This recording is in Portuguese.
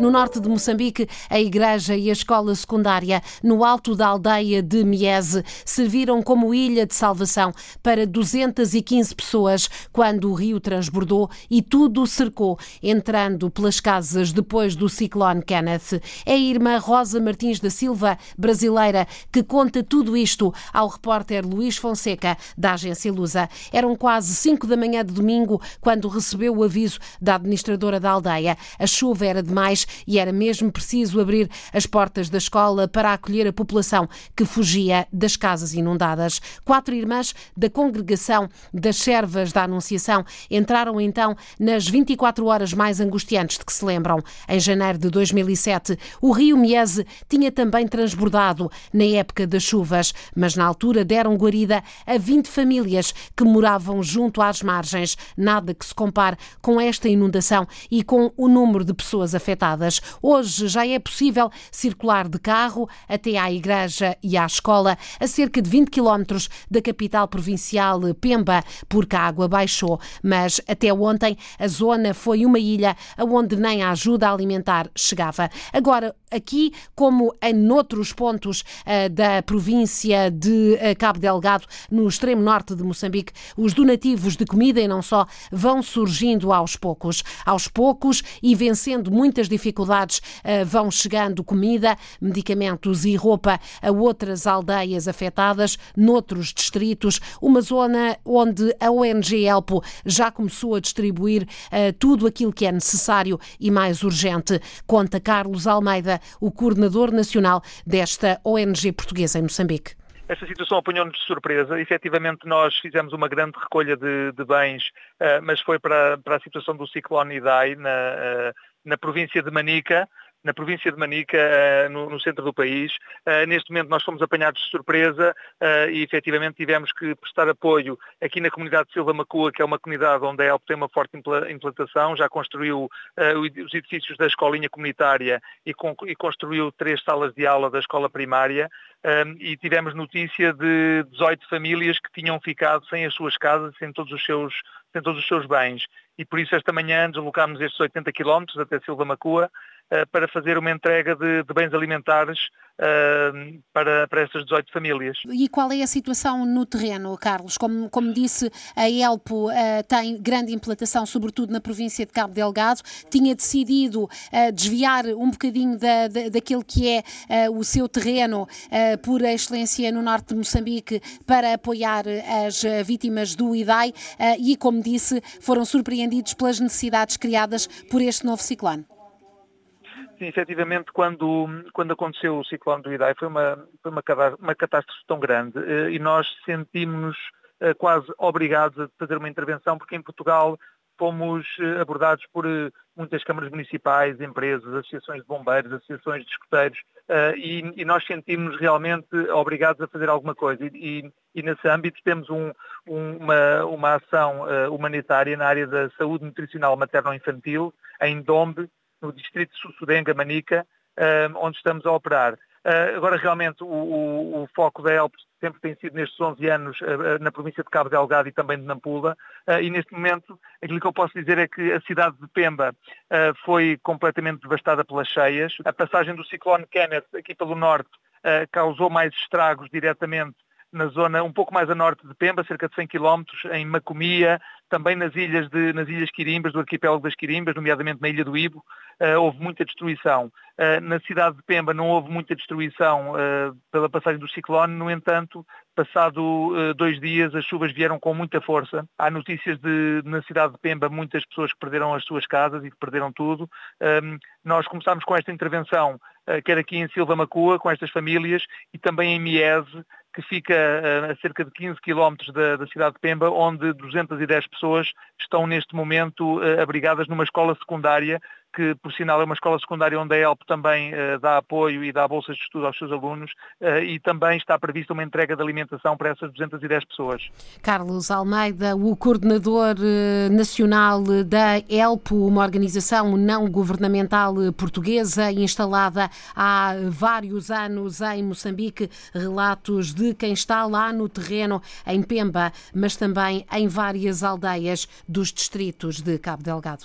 No norte de Moçambique, a igreja e a escola secundária no alto da aldeia de Miese serviram como ilha de salvação para 215 pessoas quando o rio transbordou e tudo cercou, entrando pelas casas depois do ciclone Kenneth. É a irmã Rosa Martins da Silva, brasileira, que conta tudo isto ao repórter Luís Fonseca, da agência Lusa. Eram quase 5 da manhã de domingo quando recebeu o aviso da administradora da aldeia. A chuva era demais e era mesmo preciso abrir as portas da escola para acolher a população que fugia das casas inundadas. Quatro irmãs da congregação das Servas da Anunciação entraram então nas 24 horas mais angustiantes de que se lembram. Em janeiro de 2007, o rio Miese tinha também transbordado na época das chuvas, mas na altura deram guarida a 20 famílias que moravam junto às margens. Nada que se compare com esta inundação e com o número de pessoas afetadas. Hoje já é possível circular de carro até à igreja e à escola, a cerca de 20 quilómetros da capital provincial Pemba, porque a água baixou. Mas até ontem a zona foi uma ilha onde nem a ajuda alimentar chegava. Agora, aqui, como em outros pontos uh, da província de uh, Cabo Delgado, no extremo norte de Moçambique, os donativos de comida e não só vão surgindo aos poucos. Aos poucos e vencendo muitas dificuldades uh, vão chegando comida, medicamentos e roupa a outras aldeias afetadas, noutros distritos, uma zona onde a ONG Elpo já começou a distribuir tudo aquilo que é necessário e mais urgente. Conta Carlos Almeida, o coordenador nacional desta ONG portuguesa em Moçambique. Esta situação apanhou-nos de surpresa. Efetivamente, nós fizemos uma grande recolha de, de bens, uh, mas foi para, para, a situação do ciclone Idai na, uh, na província de Manica, na província de Manica, eh, no, centro do país. Uh, neste momento nós fomos apanhados de surpresa uh, e efetivamente tivemos que prestar apoio aqui na comunidade de Silva Macua, que é uma comunidade onde a ELP tem uma forte implantação, já construiu os edifícios da escolinha comunitária e, e, construiu três salas de aula da escola primária e tivemos notícia de 18 famílias que tinham ficado sem as suas casas, sem todos os seus, sem todos os seus bens. E por isso esta manhã deslocámos estes 80 quilómetros até Silva Macua para fazer uma entrega de, de bens alimentares uh, para, para estas 18 famílias. E qual é a situação no terreno, Carlos? Como, como disse, a ELPO uh, tem grande implantação, sobretudo na província de Cabo Delgado, tinha decidido uh, desviar um bocadinho da, da, daquele que é o seu terreno por excelência no norte de Moçambique para apoiar as vítimas do IDAI e, como disse, foram surpreendidos pelas necessidades criadas por este novo ciclone. Sim, efetivamente, quando, quando aconteceu o ciclone do Idai foi uma, foi uma, uma catástrofe tão grande eh, e nós sentimos-nos eh, quase obrigados a fazer uma intervenção, porque em Portugal fomos eh, abordados por muitas câmaras municipais, empresas, associações de bombeiros, associações de escuteiros, e, e, nós sentimos realmente obrigados a fazer alguma coisa. E, e nesse âmbito temos um, um, uma, uma ação humanitária na área da saúde nutricional materno-infantil, em Dombe, no distrito de Sussudenga, Manica, onde estamos a operar. Uh, agora, realmente, o, o, o, foco da ELP sempre tem sido nestes 11 anos uh, na província de Cabo Delgado e também de Nampula, e neste momento aquilo que eu posso dizer é que a cidade de Pemba foi completamente devastada pelas cheias. A passagem do ciclone Kenneth aqui pelo norte causou mais estragos diretamente na zona um pouco mais a norte de Pemba, cerca de 100 km, em Macomia, também nas ilhas, de, nas ilhas Quirimbas, do arquipélago das Quirimbas, nomeadamente na Ilha do Ibo, uh, houve muita destruição. Uh, na cidade de Pemba não houve muita destruição uh, pela passagem do ciclone, no entanto, passado dois dias as chuvas vieram com muita força. Há notícias de, na cidade de Pemba, muitas pessoas que perderam as suas casas e que perderam tudo. Nós começámos com esta intervenção, quer aqui em Silva Macua, com estas famílias, e também em Miese, que fica a cerca de 15 quilómetros da, da, cidade de Pemba, onde 210 pessoas estão neste momento abrigadas numa escola secundária que por sinal é uma escola secundária onde a ELP também dá apoio e dá bolsas de estudo aos seus alunos e também está prevista uma entrega de alimentação para essas 210 pessoas. Carlos Almeida, o coordenador nacional da ELP, uma organização não governamental portuguesa instalada há vários anos em Moçambique, relatos de quem está lá no terreno em Pemba, mas também em várias aldeias dos distritos de Cabo Delgado.